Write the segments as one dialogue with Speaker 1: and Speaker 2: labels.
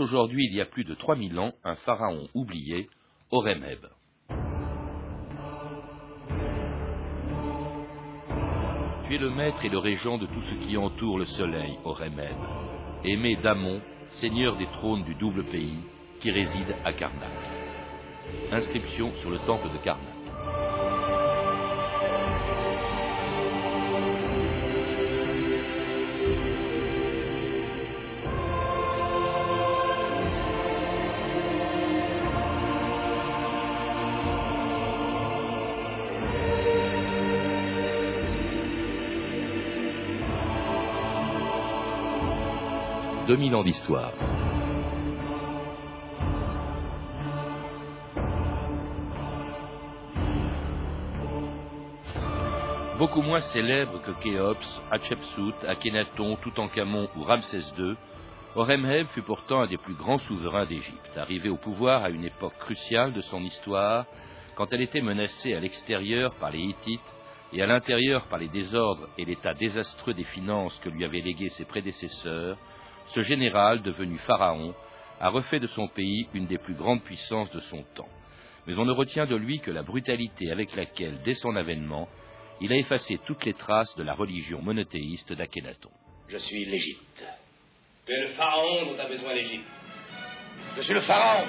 Speaker 1: Aujourd'hui, il y a plus de 3000 ans, un pharaon oublié, Horemheb. Tu es le maître et le régent de tout ce qui entoure le soleil, Horemheb, aimé d'Amon, seigneur des trônes du double pays, qui réside à Karnak. Inscription sur le temple de Karnak. 2000 ans d'histoire. Beaucoup moins célèbre que Khéops, Hatshepsut, Akhenaton, Toutankhamon ou Ramsès II, Horemheb fut pourtant un des plus grands souverains d'Égypte, arrivé au pouvoir à une époque cruciale de son histoire, quand elle était menacée à l'extérieur par les Hittites et à l'intérieur par les désordres et l'état désastreux des finances que lui avaient légués ses prédécesseurs, ce général, devenu pharaon, a refait de son pays une des plus grandes puissances de son temps. Mais on ne retient de lui que la brutalité avec laquelle, dès son avènement, il a effacé toutes les traces de la religion monothéiste d'Akhenaton.
Speaker 2: Je suis l'Égypte.
Speaker 3: Tu le pharaon dont a besoin l'Égypte.
Speaker 2: Je suis le pharaon.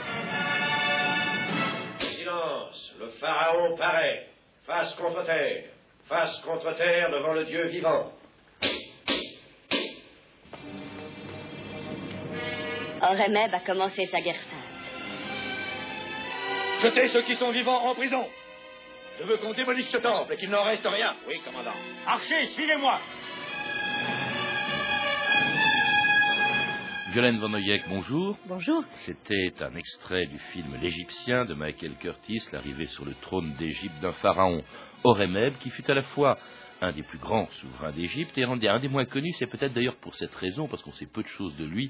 Speaker 3: Silence. Le pharaon paraît. Face contre terre. Face contre terre devant le Dieu vivant.
Speaker 4: Horemheb a commencé sa guerre sainte.
Speaker 2: Jetez ceux qui sont vivants en prison. Je veux qu'on démolisse ce temple et qu'il n'en reste rien.
Speaker 3: Oui, commandant.
Speaker 2: Archer, suivez-moi.
Speaker 1: Violaine Van Oyek, bonjour.
Speaker 5: Bonjour.
Speaker 1: C'était un extrait du film L'Égyptien de Michael Curtis, l'arrivée sur le trône d'Égypte d'un pharaon Horemheb, qui fut à la fois un des plus grands souverains d'Égypte et un des moins connus. C'est peut-être d'ailleurs pour cette raison, parce qu'on sait peu de choses de lui,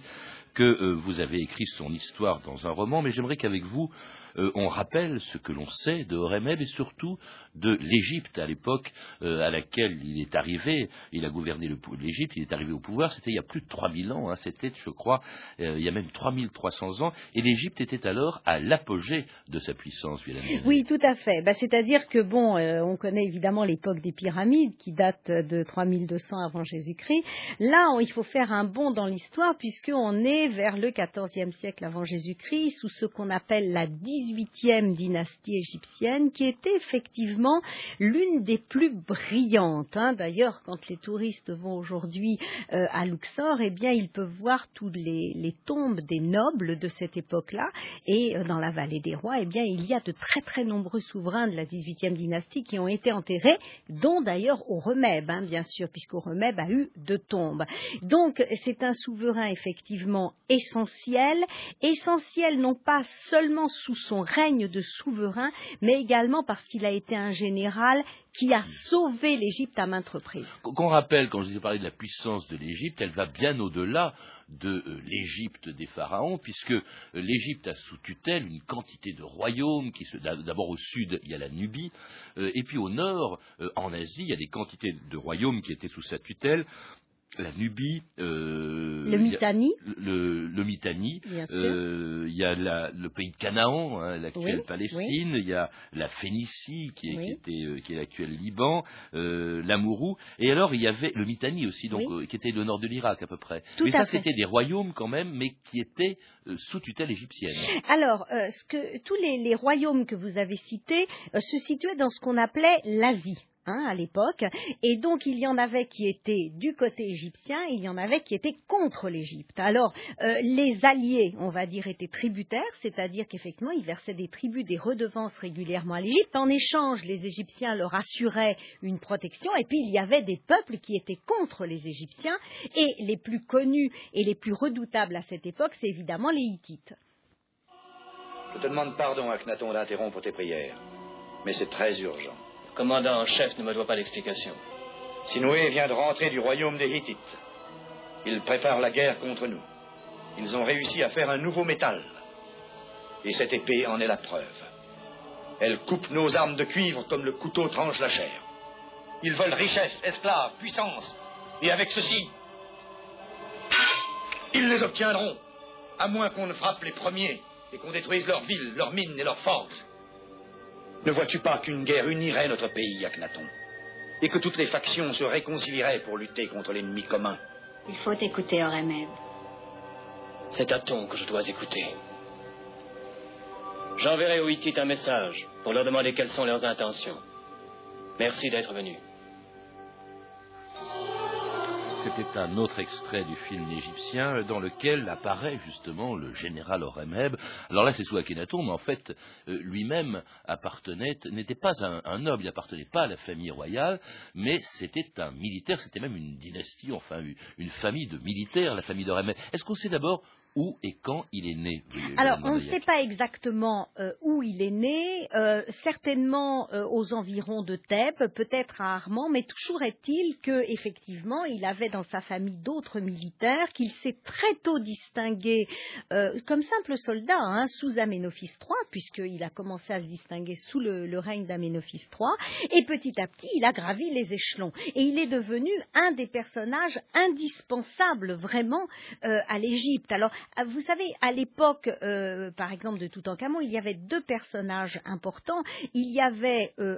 Speaker 1: que euh, vous avez écrit son histoire dans un roman. Mais j'aimerais qu'avec vous, euh, on rappelle ce que l'on sait de Horemheb et surtout de l'Égypte à l'époque euh, à laquelle il est arrivé. Il a gouverné l'Égypte, il est arrivé au pouvoir. C'était il y a plus de 3000 ans. Hein, C'était, je crois, il y a même 3300 ans. Et l'Égypte était alors à l'apogée de sa puissance.
Speaker 5: Oui, tout à fait. Bah, C'est-à-dire que bon, on connaît évidemment l'époque des pyramides qui date de 3200 avant Jésus-Christ. Là, il faut faire un bond dans l'histoire puisqu'on est vers le XIVe siècle avant Jésus-Christ sous ce qu'on appelle la 18e dynastie égyptienne qui était effectivement l'une des plus brillantes. Hein. D'ailleurs, quand les touristes vont aujourd'hui euh, à Luxor, eh bien, ils peuvent voir toutes les, tombes des nobles de cette époque-là. Et euh, dans la vallée des rois, eh bien, il y a de très très nombreux souverains de la 18e dynastie qui ont été enterrés, dont d'ailleurs Horemheb, hein, bien sûr, puisqu'Horemheb a eu deux tombes. Donc, c'est un souverain effectivement essentiel, essentiel non pas seulement sous son règne de souverain, mais également parce qu'il a été un général qui a sauvé l'Égypte à maintes reprises.
Speaker 1: Qu'on rappelle, quand je vous ai parlé de la puissance de l'Égypte, elle va bien au-delà de euh, l'Égypte des pharaons, puisque euh, l'Égypte a sous tutelle une quantité de royaumes, qui d'abord au sud, il y a la Nubie, euh, et puis au nord, en Asie, il y a des quantités de royaumes qui étaient sous sa tutelle la Nubie,
Speaker 5: euh, le Mitanni,
Speaker 1: le, le Mitanni, euh, il y a la, le pays de Canaan, hein, l'actuelle Palestine, il y a la Phénicie qui est, qui était, euh, qui est l'actuel Liban, euh, l'Amourou, et alors il y avait le Mitanni aussi, donc euh, qui était le nord de l'Irak à peu près.
Speaker 5: Tout
Speaker 1: mais ça c'était des royaumes quand même, mais qui étaient euh, sous tutelle égyptienne.
Speaker 5: Alors, ce que, tous les, les, royaumes que vous avez cités se situaient dans ce qu'on appelait l'Asie. Hein, à l'époque. Et donc, il y en avait qui étaient du côté égyptien, et il y en avait qui étaient contre l'Égypte. Alors, euh, les alliés, on va dire, étaient tributaires, c'est-à-dire qu'effectivement, ils versaient des tribus, des redevances régulièrement à l'Égypte. En échange, les Égyptiens leur assuraient une protection, et puis il y avait des peuples qui étaient contre les Égyptiens, et les plus connus et les plus redoutables à cette époque, c'est évidemment les Hittites.
Speaker 2: Je te demande pardon, Akhenaton, d'interrompre tes prières, mais c'est très urgent
Speaker 3: commandant en chef ne me doit pas d'explication.
Speaker 2: Sinoué vient de rentrer du royaume des Hittites. Ils préparent la guerre contre nous. Ils ont réussi à faire un nouveau métal. Et cette épée en est la preuve. Elle coupe nos armes de cuivre comme le couteau tranche la chair. Ils veulent richesse, esclaves, puissance. Et avec ceci, ils les obtiendront. À moins qu'on ne frappe les premiers et qu'on détruise leurs villes, leurs mines et leurs forges. Ne vois-tu pas qu'une guerre unirait notre pays, Akhenaton Et que toutes les factions se réconcilieraient pour lutter contre l'ennemi commun?
Speaker 4: Il faut écouter Oremeb.
Speaker 6: C'est Aton que je dois écouter. J'enverrai aux Hittites un message pour leur demander quelles sont leurs intentions. Merci d'être venu.
Speaker 1: C'était un autre extrait du film égyptien dans lequel apparaît justement le général Horemheb. Alors là, c'est sous Akhenaton, mais en fait, euh, lui-même appartenait, n'était pas un, noble, il n'appartenait pas à la famille royale, mais c'était un militaire, c'était même une dynastie, enfin une famille de militaires, la famille d'Horemheb. Est-ce qu'on sait d'abord où et quand il est né
Speaker 5: Alors, on ne sait pas exactement euh, où il est né, euh, certainement euh, aux environs de Thèbes, peut-être à Armand, mais toujours est-il qu'effectivement, il avait dans sa famille d'autres militaires, qu'il s'est très tôt distingué comme simple soldat hein, sous Aménophis III, puisqu'il a commencé à se distinguer sous le, le règne d'Aménophis III, et petit à petit, il a gravi les échelons. Et il est devenu un des personnages indispensables vraiment à l'Égypte. Alors, vous savez, à l'époque, euh, par exemple, de Toutankhamon, il y avait deux personnages importants. Il y avait euh,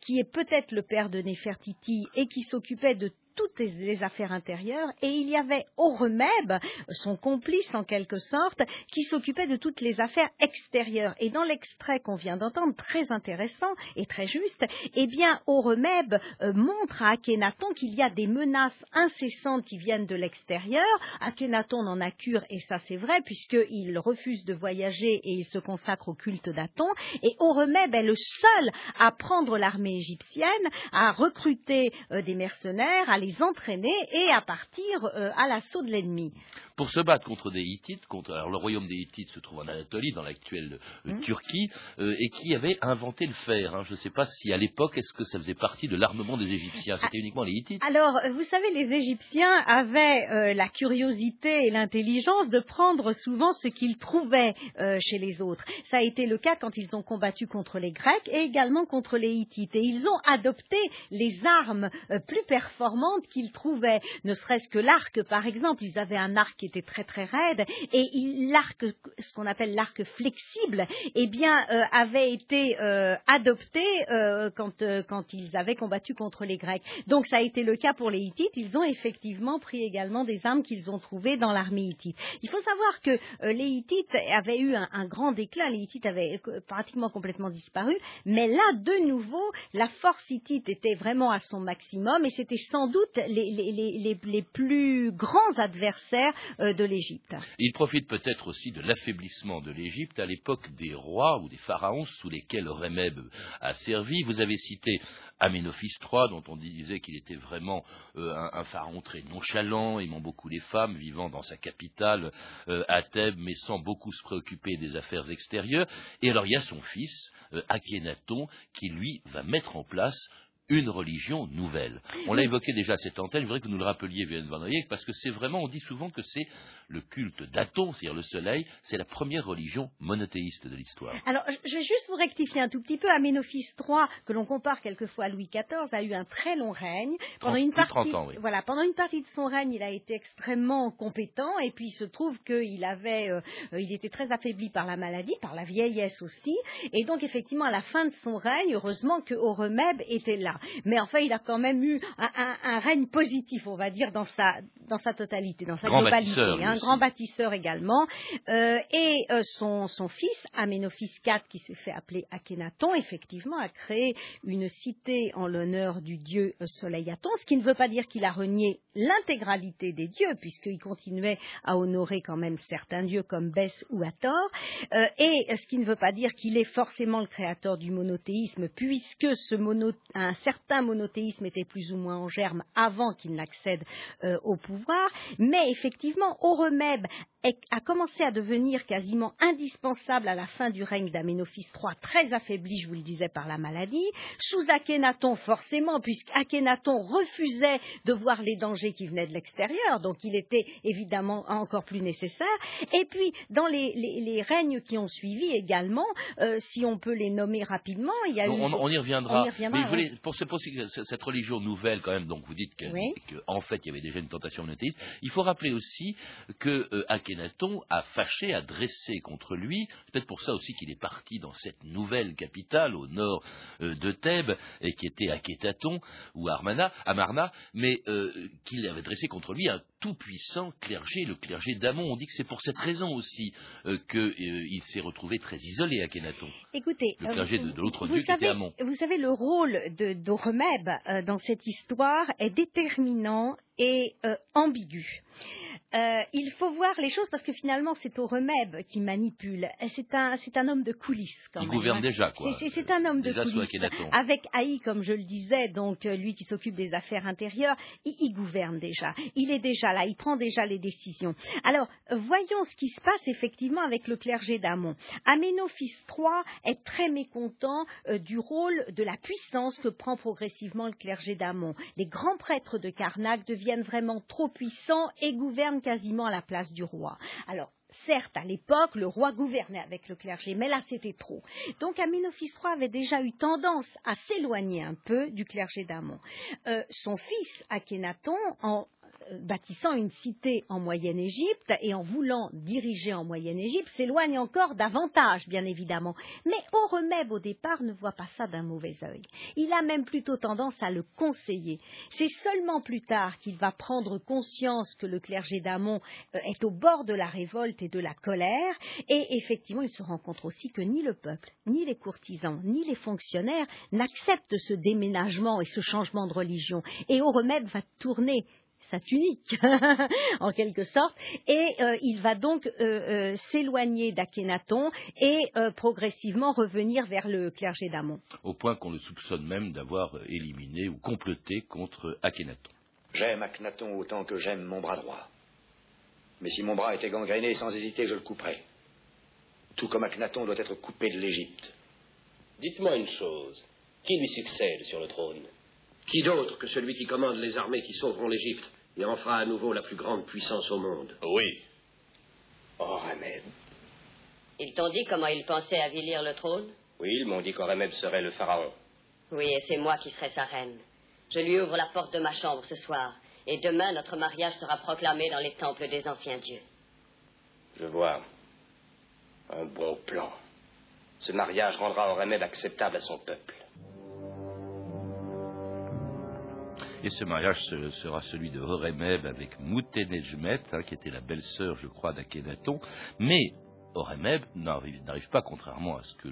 Speaker 5: qui est peut-être le père de Néfertiti et qui s'occupait de toutes les affaires intérieures et il y avait Oremeb, son complice en quelque sorte, qui s'occupait de toutes les affaires extérieures. Et dans l'extrait qu'on vient d'entendre, très intéressant et très juste, eh bien Oremeb euh, montre à Akhenaton qu'il y a des menaces incessantes qui viennent de l'extérieur. Akhenaton n'en a cure et ça c'est vrai puisqu'il refuse de voyager et il se consacre au culte d'Aton. Et Oremeb est le seul à prendre l'armée égyptienne, à recruter euh, des mercenaires, à les entraîner et à partir euh, à l'assaut de l'ennemi
Speaker 1: pour se battre contre des Hittites. Contre, alors le royaume des Hittites se trouve en Anatolie, dans l'actuelle euh, mmh. Turquie, euh, et qui avait inventé le fer. Hein. Je ne sais pas si à l'époque, est-ce que ça faisait partie de l'armement des Égyptiens? C'était ah, uniquement les Hittites?
Speaker 5: Alors, vous savez, les Égyptiens avaient euh, la curiosité et l'intelligence de prendre souvent ce qu'ils trouvaient chez les autres. Ça a été le cas quand ils ont combattu contre les Grecs et également contre les Hittites. Et ils ont adopté les armes plus performantes qu'ils trouvaient, ne serait-ce que l'arc, par exemple. Ils avaient un arc était très très raide et l'arc, ce qu'on appelle l'arc flexible, eh bien, euh, avait été euh, adopté euh, quand, ils avaient combattu contre les Grecs. Donc ça a été le cas pour les Hittites. Ils ont effectivement pris également des armes qu'ils ont trouvées dans l'armée hittite. Il faut savoir que les Hittites avaient eu un, grand déclin. Les Hittites avaient pratiquement complètement disparu. Mais là, de nouveau, la force hittite était vraiment à son maximum et c'était sans doute les, plus grands adversaires l'Égypte.
Speaker 1: Il profite peut-être aussi de l'affaiblissement de l'Égypte à l'époque des rois ou des pharaons sous lesquels Remeb a servi. Vous avez cité Aménophis III, dont on disait qu'il était vraiment euh, un, pharaon très nonchalant, aimant beaucoup les femmes, vivant dans sa capitale, euh, à Thèbes, mais sans beaucoup se préoccuper des affaires extérieures. Et alors il y a son fils, euh, Akhenaton, qui lui va mettre en place une religion nouvelle. On l'a évoqué déjà à cette antenne, je voudrais que vous nous le rappeliez, Vienne Van Eyck, parce que c'est vraiment, on dit souvent que c'est le culte d'Aton, c'est-à-dire le soleil, c'est la première religion monothéiste de l'histoire.
Speaker 5: Alors, je vais juste vous rectifier un tout petit peu. Aménophis III, que l'on compare quelquefois à Louis XIV, a eu un très long règne.
Speaker 1: Pendant une partie, ans, oui.
Speaker 5: voilà, pendant une partie de son règne, il a été extrêmement compétent, et puis il se trouve qu'il avait, euh, il était très affaibli par la maladie, par la vieillesse aussi, et donc effectivement, à la fin de son règne, heureusement que Horemeb était là. Mais enfin, il a quand même eu un, règne positif, on va dire, dans sa, dans sa totalité, dans sa globalité. Un grand bâtisseur également. Euh, et euh, son, son, fils, Aménophis IV, qui s'est fait appeler Akhenaton, effectivement, a créé une cité en l'honneur du dieu soleil Aton, ce qui ne veut pas dire qu'il a renié l'intégralité des dieux, puisqu'il continuait à honorer quand même certains dieux comme Bès ou Hathor, euh, et ce qui ne veut pas dire qu'il est forcément le créateur du monothéisme, puisque ce mono, un certain monothéisme était plus ou moins en germe avant qu'il n'accède euh, au pouvoir, mais effectivement, Horemeb a commencé à devenir quasiment indispensable à la fin du règne d'Aménophis III, très affaibli, je vous le disais, par la maladie, sous Akhenaton forcément, puisqu'Akhenaton refusait de voir les dangers qui venaient de l'extérieur, donc il était évidemment encore plus nécessaire, et puis dans les, règnes qui ont suivi également, euh, si on peut les nommer rapidement, il y a
Speaker 1: eu...
Speaker 5: On,
Speaker 1: y reviendra. mais pour cette religion nouvelle quand même, donc vous dites qu'en fait il y avait déjà une tentation monothéiste, il faut rappeler aussi que euh, Akhenaton a fâché, a dressé contre lui, peut-être pour ça aussi qu'il est parti dans cette nouvelle capitale au nord euh, de Thèbes, et qui était Akhetaton ou Armana, Amarna, mais euh, qu'il avait dressé contre lui un tout-puissant clergé, le clergé d'Amon. On dit que c'est pour cette raison aussi euh, qu'il s'est retrouvé très isolé, Akhenaton.
Speaker 5: Écoutez,
Speaker 1: le clergé de, l'autre
Speaker 5: dieu
Speaker 1: qui était Amon.
Speaker 5: Vous savez, le rôle d'Oremeb dans cette histoire est déterminant et ambigu. Euh, il faut voir les choses parce que finalement c'est au remède qui manipule. C'est un, c'est un homme de coulisses quand
Speaker 1: il
Speaker 5: même.
Speaker 1: gouverne déjà quoi.
Speaker 5: C'est, un homme de coulisses. Avec Haï, comme je le disais, donc euh, lui qui s'occupe des affaires intérieures, il, gouverne déjà. Il est déjà là, il prend déjà les décisions. Alors voyons ce qui se passe effectivement avec le clergé d'Amon. Aménophis III est très mécontent euh, du rôle de la puissance que prend progressivement le clergé d'Amon. Les grands prêtres de Karnak deviennent vraiment trop puissants et gouvernent quasiment à la place du roi. Alors, certes, à l'époque, le roi gouvernait avec le clergé, mais là, c'était trop. Donc, Amenophis III avait déjà eu tendance à s'éloigner un peu du clergé d'Amon. Euh, son fils, Akhenaton, en bâtissant une cité en Moyenne-Égypte et en voulant diriger en Moyenne-Égypte, s'éloigne encore davantage, bien évidemment. Mais Horemeb, au départ, ne voit pas ça d'un mauvais œil. Il a même plutôt tendance à le conseiller. C'est seulement plus tard qu'il va prendre conscience que le clergé d'Amon euh, est au bord de la révolte et de la colère, et effectivement, il se rend compte aussi que ni le peuple, ni les courtisans, ni les fonctionnaires n'acceptent ce déménagement et ce changement de religion. Et va tourner sa tunique, en quelque sorte, et euh, il va donc euh, euh, s'éloigner d'Akhenaton et progressivement revenir vers le clergé d'Amon.
Speaker 1: Au point qu'on le soupçonne même d'avoir éliminé ou comploté contre Akhenaton.
Speaker 2: J'aime Akhenaton autant que j'aime mon bras droit. Mais si mon bras était gangréné, sans hésiter, je le couperais. Tout comme Akhenaton doit être coupé de l'Égypte.
Speaker 6: Dites-moi une chose. Qui lui succède sur le trône?
Speaker 3: Qui d'autre que celui qui commande les armées qui sauveront l'Égypte? Et en fera à nouveau la plus grande puissance au monde.
Speaker 6: Oui.
Speaker 3: Horemeb.
Speaker 7: Ils t'ont dit comment ils pensaient avilir le trône?
Speaker 6: Oui, ils m'ont dit qu'Oremeb serait le pharaon.
Speaker 7: Oui, et c'est moi qui serai sa reine. Je lui ouvre la porte de ma chambre ce soir, et demain notre mariage sera proclamé dans les temples des anciens dieux.
Speaker 6: Je vois. Un bon plan. Ce mariage rendra Horemeb acceptable à son peuple.
Speaker 1: Et ce mariage sera celui de Horemeb avec Moutenejmet, hein, qui était la belle-sœur, je crois, d'Akhenaton. Mais Horemeb n'arrive pas, contrairement à ce que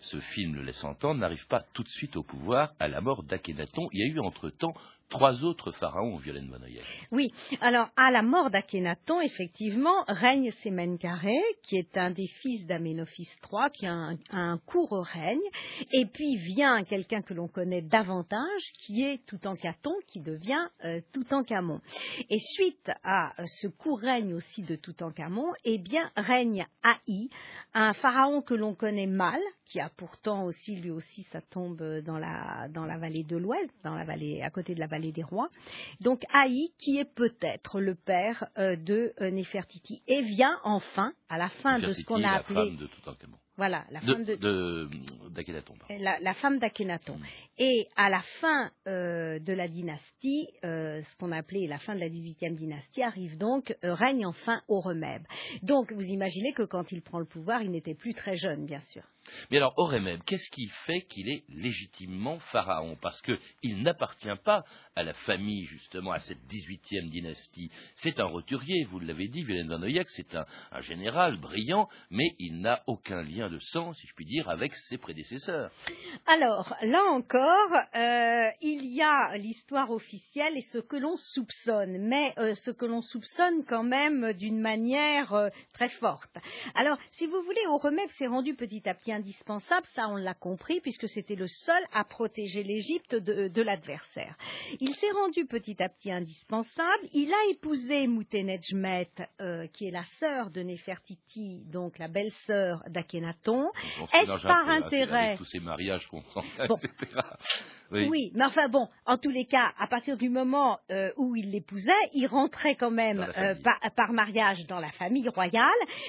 Speaker 1: ce film le laisse entendre, n'arrive pas tout de suite au pouvoir à la mort d'Akhenaton. Il y a eu entre-temps trois autres pharaons, Violaine Monoyek.
Speaker 5: Oui, alors à la mort d'Akhenaton, effectivement, règne Sémenkaré, qui est un des fils d'Aménophis III, qui a un, court règne, et puis vient quelqu'un que l'on connaît davantage, qui est Toutankhaton, qui devient euh, Toutankhamon. Et suite à euh, ce court règne aussi de Toutankhamon, eh bien, règne Haï, un pharaon que l'on connaît mal, qui a pourtant aussi, lui aussi, sa tombe dans la, dans la vallée de l'Ouest, dans la vallée, à côté de la vallée des rois. Donc Haï, qui est peut-être le père euh, de euh, Nefertiti, et vient enfin, à la fin de ce qu'on a appelé.
Speaker 1: La femme de
Speaker 5: voilà, la femme
Speaker 1: de, d'Akhenaton.
Speaker 5: La, femme d'Akhenaton. Et à la fin euh, de la dynastie, ce qu'on appelait la fin de la 18e dynastie, arrive donc, règne enfin Horemeb. Donc vous imaginez que quand il prend le pouvoir, il n'était plus très jeune, bien sûr.
Speaker 1: Mais alors, Horemeb, qu'est-ce qui fait qu'il est légitimement pharaon? Parce qu'il n'appartient pas à la famille, justement, à cette 18e dynastie. C'est un roturier, vous l'avez dit, Violaine Van c'est un, général brillant, mais il n'a aucun lien de sang, si je puis dire, avec ses prédécesseurs.
Speaker 5: Alors, là encore, euh, il y a l'histoire officielle et ce que l'on soupçonne, mais euh, ce que l'on soupçonne quand même d'une manière euh, très forte. Alors, si vous voulez, Horemeb s'est rendu petit à petit indispensable, ça on l'a compris, puisque c'était le seul à protéger l'Égypte de, l'adversaire. Il s'est rendu petit à petit indispensable. Il a épousé Moutenejmet, euh, qui est la sœur de Nefertiti, donc la belle-sœur d'Akhenaton.
Speaker 1: Est-ce par intérêt tous ces mariages.
Speaker 5: Oui. mais enfin bon, en tous les cas, à partir du moment euh, où il l'épousait, il rentrait quand même euh, par, mariage dans la famille royale.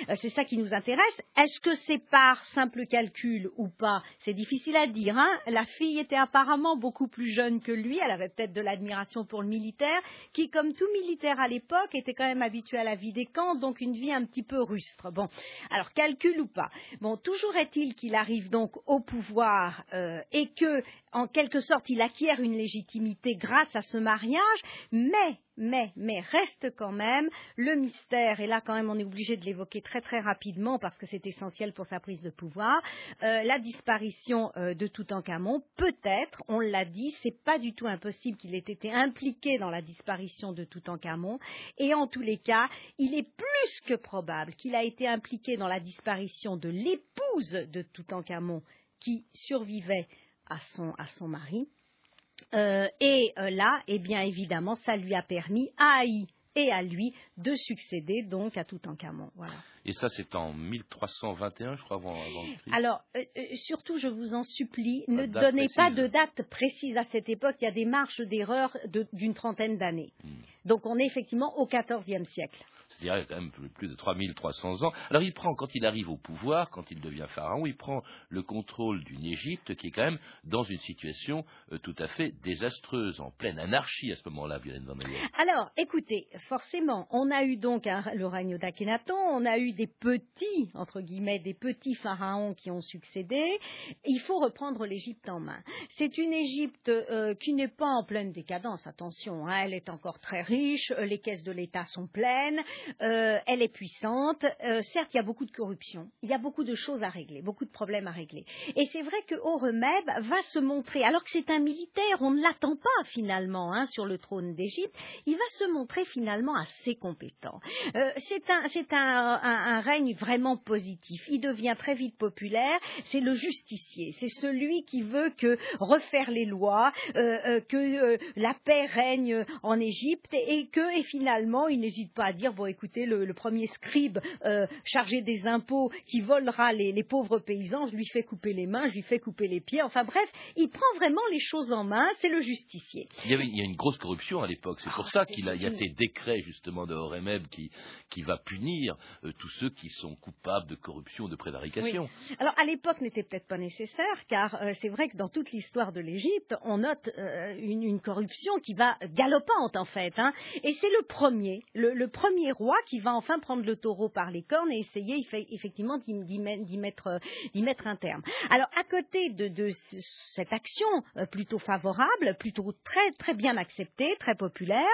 Speaker 5: Euh, c'est ça qui nous intéresse. Est-ce que c'est par simple calcul ou pas? C'est difficile à dire. Hein la fille était apparemment beaucoup plus jeune que lui. Elle avait peut-être de l'admiration pour le militaire, qui, comme tout militaire à l'époque, était quand même habitué à la vie des camps, donc une vie un petit peu rustre. Bon, alors calcul ou pas? Bon, toujours est-il qu'il arrive donc au pouvoir et que, en quelque sorte, il acquiert une légitimité grâce à ce mariage, mais, mais, mais reste quand même le mystère, et là quand même on est obligé de l'évoquer très très rapidement parce que c'est essentiel pour sa prise de pouvoir, euh, la disparition euh, de Toutankhamon, peut-être, on l'a dit, c'est pas du tout impossible qu'il ait été impliqué dans la disparition de Toutankhamon, et en tous les cas, il est plus que probable qu'il a été impliqué dans la disparition de l'épouse de Toutankhamon qui survivait à son, à son mari. Euh, et euh, là, eh bien évidemment, ça lui a permis à Haï et à lui de succéder donc à Toutankhamon. Voilà.
Speaker 1: Et ça, c'est en 1321, je crois, avant, le
Speaker 5: Christ. Alors, euh, surtout, je vous en supplie, ne donnez pas de date précise à cette époque. Il y a des marges d'erreur d'une trentaine d'années. Hmm. Donc, on est effectivement au XIVe siècle
Speaker 1: c'est-à-dire quand même plus de 3300 ans. Alors il prend, quand il arrive au pouvoir, quand il devient pharaon, il prend le contrôle d'une Égypte qui est quand même dans une situation euh, tout à fait désastreuse, en pleine anarchie à ce moment-là, Violaine Van
Speaker 5: Alors, écoutez, forcément, on a eu donc le règne d'Akhenaton, on a eu des petits, entre guillemets, des petits pharaons qui ont succédé. Il faut reprendre l'Égypte en main. C'est une Égypte euh, qui n'est pas en pleine décadence, attention, hein, elle est encore très riche, les caisses de l'État sont pleines, euh, elle est puissante. Euh, certes, il y a beaucoup de corruption, il y a beaucoup de choses à régler, beaucoup de problèmes à régler. Et c'est vrai que Horemheb va se montrer, alors que c'est un militaire, on ne l'attend pas finalement hein, sur le trône d'Égypte, il va se montrer finalement assez compétent. Euh, c'est un, règne vraiment positif. Il devient très vite populaire. C'est le justicier, c'est celui qui veut que refaire les lois, que la paix règne en Égypte et que et finalement il n'hésite pas à dire bon écoutez, le, premier scribe euh, chargé des impôts qui volera les, pauvres paysans, je lui fais couper les mains, je lui fais couper les pieds. Enfin bref, il prend vraiment les choses en main, c'est le justicier.
Speaker 1: Il y, avait, a une grosse corruption à l'époque, c'est pour ah, ça qu'il y a ces décrets justement de Horemheb qui, qui va punir euh, tous ceux qui sont coupables de corruption, de prévarication.
Speaker 5: Alors à l'époque n'était peut-être pas nécessaire, car euh, c'est vrai que dans toute l'histoire de l'Égypte, on note une, corruption qui va galopante en fait. Hein. et c'est le premier, le premier roi qui va enfin prendre le taureau par les cornes et essayer effectivement d'y mettre, un terme. Alors, à côté de, cette action euh, plutôt favorable, plutôt très, très bien acceptée, très populaire,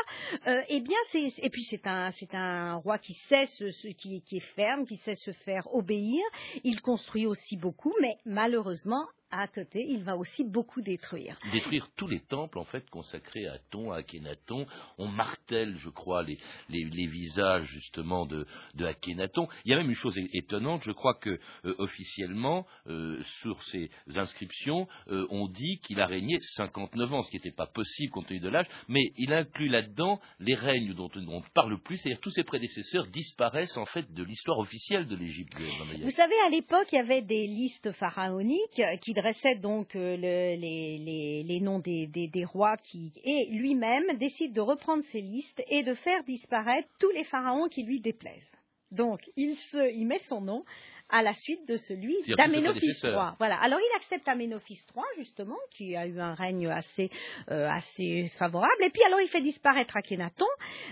Speaker 5: euh, eh bien, et puis c'est un, roi qui sait qui, qui est ferme, qui sait se faire obéir. Il construit aussi beaucoup, mais malheureusement, à côté, il va aussi beaucoup détruire.
Speaker 1: Détruire tous les temples, en fait, consacrés à Aton, à Akhenaton. On martèle, je crois, les, visages, justement, de, Akhenaton. Il y a même une chose étonnante, je crois que, euh, officiellement, euh, sur ces inscriptions, euh, on dit qu'il a régné 59 ans, ce qui n'était pas possible compte tenu de l'âge, mais il inclut là-dedans les règnes dont on ne parle plus, c'est-à-dire tous ses prédécesseurs disparaissent, en fait, de l'histoire officielle de l'Égypte.
Speaker 5: Vous savez, à l'époque, il y avait des listes pharaoniques qui dressait donc euh, les, noms des, rois qui, et lui-même décide de reprendre ces listes et de faire disparaître tous les pharaons qui lui déplaisent. Donc, il, se, il met son nom à la suite de celui d'Aménophis III. Voilà. Alors il accepte Aménophis III justement, qui a eu un règne assez euh, assez favorable. Et puis alors il fait disparaître Akhenaton,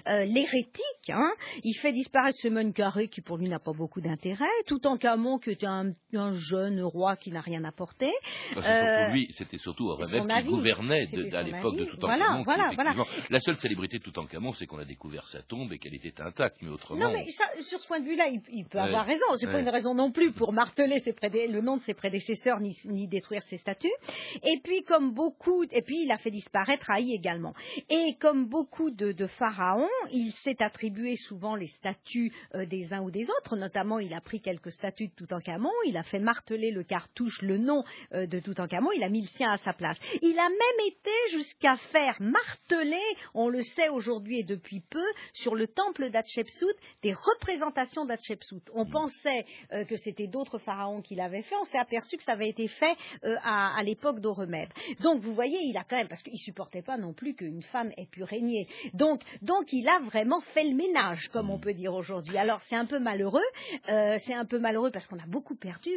Speaker 5: euh, l'hérétique. Hein. Il fait disparaître ce Menkaure qui pour lui n'a pas beaucoup d'intérêt. Tout en Camon qui était un, jeune roi qui n'a rien apporté.
Speaker 1: Euh, lui, c'était surtout Horemheb qui gouvernait à l'époque de Toutankhamon. Voilà, voilà, La seule célébrité de Toutankhamon, c'est qu'on a découvert sa tombe et qu'elle était intacte, mais autrement.
Speaker 5: Non, mais sur ce point de vue-là, il, peut avoir raison. C'est pas une raison non plus pour marteler le nom de ses prédécesseurs ni, détruire ses statues. Et puis, comme beaucoup, et puis il a fait disparaître Haï également. Et comme beaucoup de, pharaons, il s'est attribué souvent les statues euh, des uns ou des autres. Notamment, il a pris quelques statues de Toutankhamon. Il a fait marteler le cartouche, le nom euh, de Toutankhamon. Il a mis le sien à sa place. Il a même été jusqu'à faire marteler, on le sait aujourd'hui et depuis peu, sur le temple d'Hatshepsut, des représentations d'Hatshepsut. On pensait euh, que c'était d'autres pharaons qui l'avaient fait, on s'est aperçu que ça avait été fait euh, à, à l'époque d'Oremeb. Donc vous voyez, il a quand même, parce qu'il supportait pas non plus qu'une femme ait pu régner. Donc, donc il a vraiment fait le ménage, comme on peut dire aujourd'hui. Alors c'est un peu malheureux, euh, c'est un peu malheureux parce qu'on a beaucoup perdu.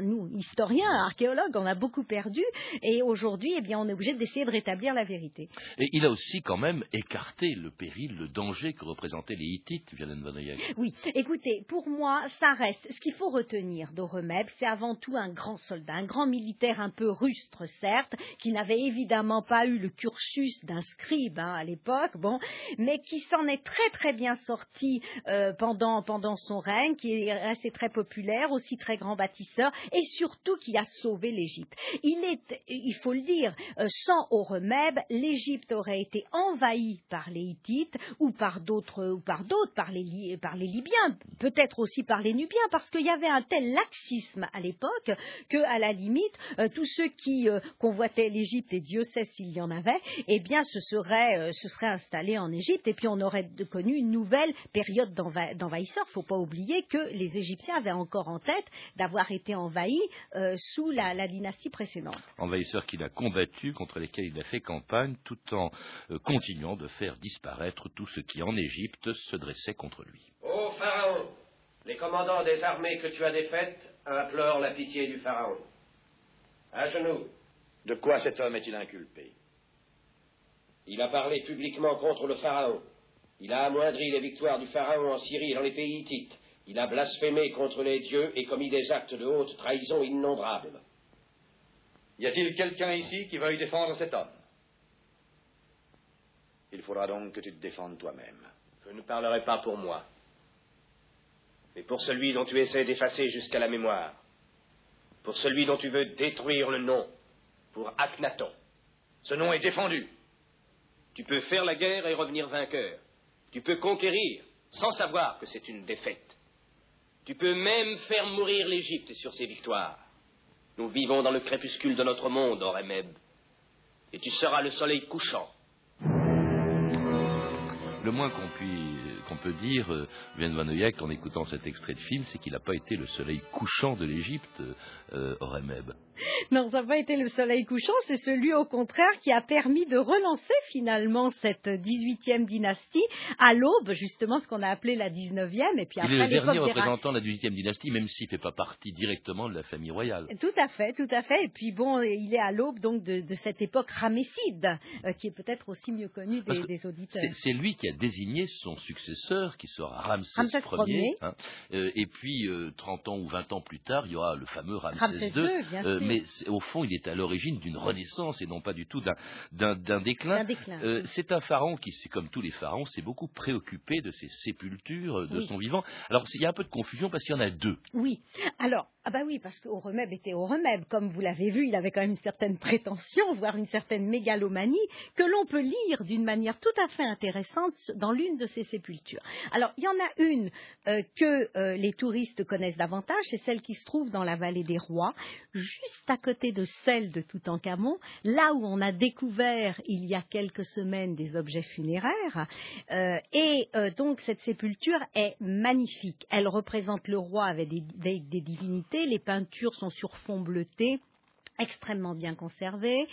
Speaker 5: Nous, historiens, archéologues, on a beaucoup perdu, et aujourd'hui, eh bien, on est obligé d'essayer de rétablir la vérité.
Speaker 1: Et il a aussi quand même écarté le péril, le danger que représentaient les Hittites, Violaine Vanayek.
Speaker 5: Oui, écoutez, pour moi, ça reste. Ce qu'il faut retenir d'Oremeb, c'est avant tout un grand soldat, un grand militaire un peu rustre, certes, qui n'avait évidemment pas eu le cursus d'un scribe hein, à l'époque, bon, mais qui s'en est très très bien sorti euh, pendant, pendant son règne, qui est resté très populaire, aussi très grand bâtisseur, et surtout qui a sauvé l'Égypte. Il est, il faut le dire, euh, sans Oremeb, l'Égypte aurait été envahie par les Hittites ou par d'autres, ou par d'autres, par les, par les Libyens, peut-être aussi par les Nubiens, parce qu'il y avait un tel laxisme à l'époque que, à la limite, euh, tous ceux qui euh, convoitaient l'Égypte, et Dieu sait s'il y en avait, eh bien, se seraient, se seraient installés en Égypte, et puis on aurait connu une nouvelle période d'envahisseurs. Il ne faut pas oublier que les Égyptiens avaient encore en tête d'avoir été envahis sous la, la dynastie précédente.
Speaker 1: Envahisseurs qu'il a combattus, contre lesquels il a fait campagne, tout en euh, continuant de faire disparaître tout ce qui en Égypte se dressait contre lui.
Speaker 3: Ô Pharaon, les commandants des armées que tu as défaites implorent la pitié du Pharaon. À genoux.
Speaker 2: De quoi cet homme est-il inculpé?
Speaker 3: Il a parlé publiquement contre le Pharaon. Il a amoindri les victoires du Pharaon en Syrie et dans les pays hittites. Il a blasphémé contre les dieux et commis des actes de haute trahison innombrables.
Speaker 2: Y a-t-il quelqu'un ici qui veuille défendre cet homme? Il faudra donc que tu te défendes toi-même.
Speaker 6: Je ne parlerai pas pour moi, mais pour celui dont tu essaies d'effacer jusqu'à la mémoire, pour celui dont tu veux détruire le nom, pour Akhenaton.
Speaker 2: Ce nom est défendu.
Speaker 6: Tu peux faire la guerre et revenir vainqueur. Tu peux conquérir sans savoir que c'est une défaite. Tu peux même faire mourir l'Égypte sur ses victoires. Nous vivons dans le crépuscule de notre monde, Oremeb. Et tu seras le soleil couchant.
Speaker 1: Le moins qu'on qu'on peut dire, euh, Van Oyek, en écoutant cet extrait de film, c'est qu'il n'a pas été le soleil couchant de l'Égypte, euh, Oremeb.
Speaker 5: Non, ça n'a pas été le soleil couchant, c'est celui au contraire qui a permis de relancer finalement cette 18e dynastie à l'aube, justement ce qu'on a appelé la 19e. Et puis
Speaker 1: après, Il est le dernier représentant de la 18e dynastie, même s'il ne fait pas partie directement de la famille royale.
Speaker 5: Tout à fait, tout à fait. Et puis bon, il est à l'aube donc de, cette époque ramesside, euh, qui est peut-être aussi mieux connue des, auditeurs.
Speaker 1: C'est lui qui a désigné son successeur, qui sera Ramsès, Ier. Hein. Euh, et puis, 30 euh, ans ou 20 ans plus tard, il y aura le fameux Ramsès, II mais au fond, il est à l'origine d'une renaissance et non pas du tout d'un déclin.
Speaker 5: Euh,
Speaker 1: c'est un pharaon qui, comme tous les pharaons, s'est beaucoup préoccupé de ses sépultures, de son vivant. Alors, il y a un peu de confusion parce qu'il y en a deux.
Speaker 5: Oui. Alors, ah bah oui, parce qu'Oremeb était Oremeb. Comme vous l'avez vu, il avait quand même une certaine prétention, voire une certaine mégalomanie, que l'on peut lire d'une manière tout à fait intéressante dans l'une de ses sépultures. Alors, il y en a une euh, que euh, les touristes connaissent davantage, c'est celle qui se trouve dans la vallée des rois, juste à côté de celle de Toutankhamon, là où on a découvert il y a quelques semaines des objets funéraires. Euh, et donc cette sépulture est magnifique. Elle représente le roi avec des divinités. Les peintures sont sur fond bleuté extrêmement bien conservée,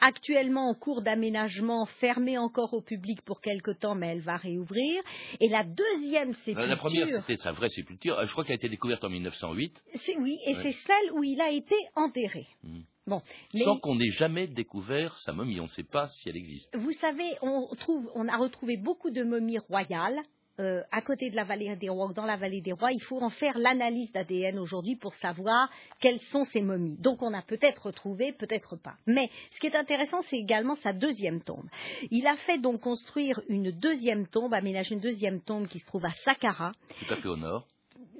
Speaker 5: actuellement en cours d'aménagement, fermée encore au public pour quelque temps, mais elle va réouvrir. Et la deuxième sépulture...
Speaker 1: La première, c'était sa vraie sépulture. Je crois qu'elle a été découverte en 1908.
Speaker 5: Oui, et c'est celle où il a été enterré. Hmm.
Speaker 1: Bon, Sans qu'on ait jamais découvert sa momie, on ne sait pas si elle existe.
Speaker 5: Vous savez, on, trouve, on a retrouvé beaucoup de momies royales euh, à côté de la vallée des rois ou dans la vallée des rois, il faut en faire l'analyse d'ADN aujourd'hui pour savoir quelles sont ces momies. Donc on a peut-être retrouvé, peut-être pas. Mais ce qui est intéressant, c'est également sa deuxième tombe. Il a fait donc construire une deuxième tombe, aménager une deuxième tombe qui se trouve à Saqqara.
Speaker 1: Tout à fait au nord.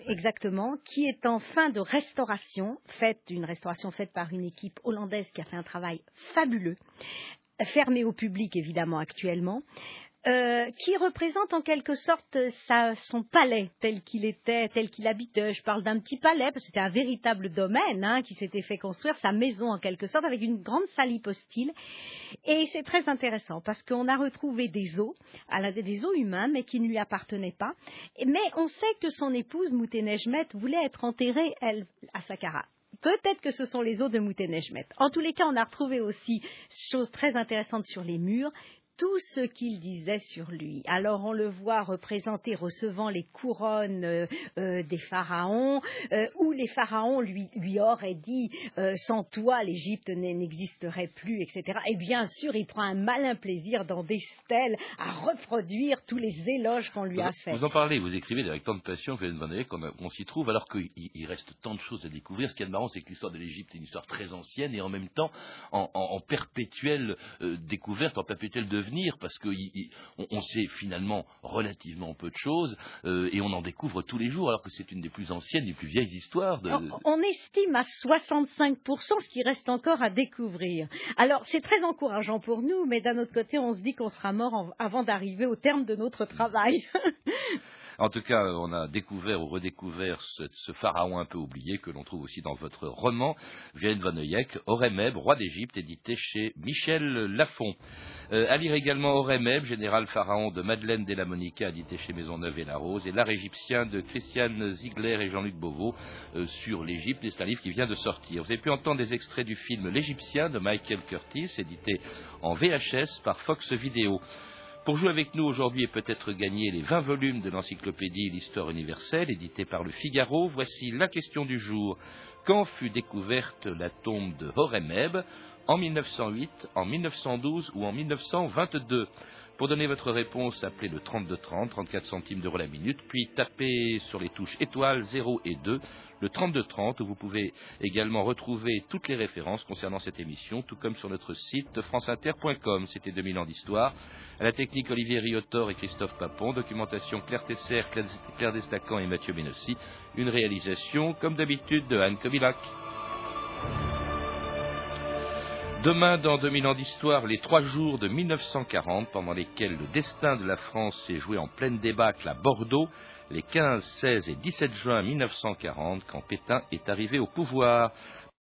Speaker 5: Exactement, qui est en fin de restauration, faite, une restauration faite par une équipe hollandaise qui a fait un travail fabuleux, fermée au public évidemment actuellement. Euh, qui représente en quelque sorte son palais tel qu'il était, tel qu'il habitait. Je parle d'un petit palais parce que c'était un véritable domaine hein, qui s'était fait construire, sa maison en quelque sorte, avec une grande salle hypostyle. Et c'est très intéressant parce qu'on a retrouvé des os, des os humains, mais qui ne lui appartenaient pas. Mais on sait que son épouse Mouténejmet voulait être enterrée, elle, à Saqqara. Peut-être que ce sont les os de Mouténejmet. En tous les cas, on a retrouvé aussi choses très intéressantes sur les murs, tout ce qu'il disait sur lui. Alors on le voit représenté recevant les couronnes euh, euh, des pharaons, euh, où les pharaons lui, lui auraient dit sans toi l'Égypte n'existerait plus, etc. Et bien sûr, il prend un malin plaisir dans des stèles à reproduire tous les éloges qu'on lui a faits.
Speaker 1: Vous en parlez, vous écrivez avec tant de passion, qu'on s'y trouve, alors qu'il reste tant de choses à découvrir. Ce qui est marrant, c'est que l'histoire de l'Égypte est une histoire très ancienne et en même temps en, en perpétuelle découverte, en perpétuel devenir parce qu'on sait finalement relativement peu de choses euh, et on en découvre tous les jours alors que c'est une des plus anciennes, des plus vieilles histoires. De...
Speaker 5: On, estime à 65% ce qui reste encore à découvrir. Alors c'est très encourageant pour nous, mais d'un autre côté on se dit qu'on sera mort avant d'arriver au terme de notre travail.
Speaker 1: En tout cas, on a découvert ou redécouvert ce, pharaon un peu oublié que l'on trouve aussi dans votre roman, Vienne von Eyck, Horemheb, roi d'Égypte, édité chez Michel Lafon. Euh, à lire également Horemheb, général pharaon de Madeleine la Monica, édité chez Maisonneuve et La Rose, et l'art égyptien de Christiane Ziegler et Jean-Luc Beauvau euh, sur l'Égypte, c'est un livre qui vient de sortir. Vous avez pu entendre des extraits du film L'Égyptien de Michael Curtis, édité en VHS par Fox Video. Pour jouer avec nous aujourd'hui et peut-être gagner les 20 volumes de l'encyclopédie L'Histoire universelle, édité par le Figaro, voici la question du jour. Quand fut découverte la tombe de Horemheb? En 1908, en 1912 ou en 1922 pour donner votre réponse, appelez le 3230, 34 centimes d'euros la minute, puis tapez sur les touches étoiles 0 et 2, le 3230, où vous pouvez également retrouver toutes les références concernant cette émission, tout comme sur notre site franceinter.com. C'était 2000 ans d'histoire. À la technique, Olivier Riotor et Christophe Papon. Documentation Claire Tesser, Claire Destacan et Mathieu Benossi. Une réalisation, comme d'habitude, de Anne Kobilac. Demain, dans 2000 ans d'histoire, les trois jours de 1940, pendant lesquels le destin de la France s'est joué en pleine débâcle à Bordeaux, les 15, 16 et 17 juin 1940, quand Pétain est arrivé au pouvoir.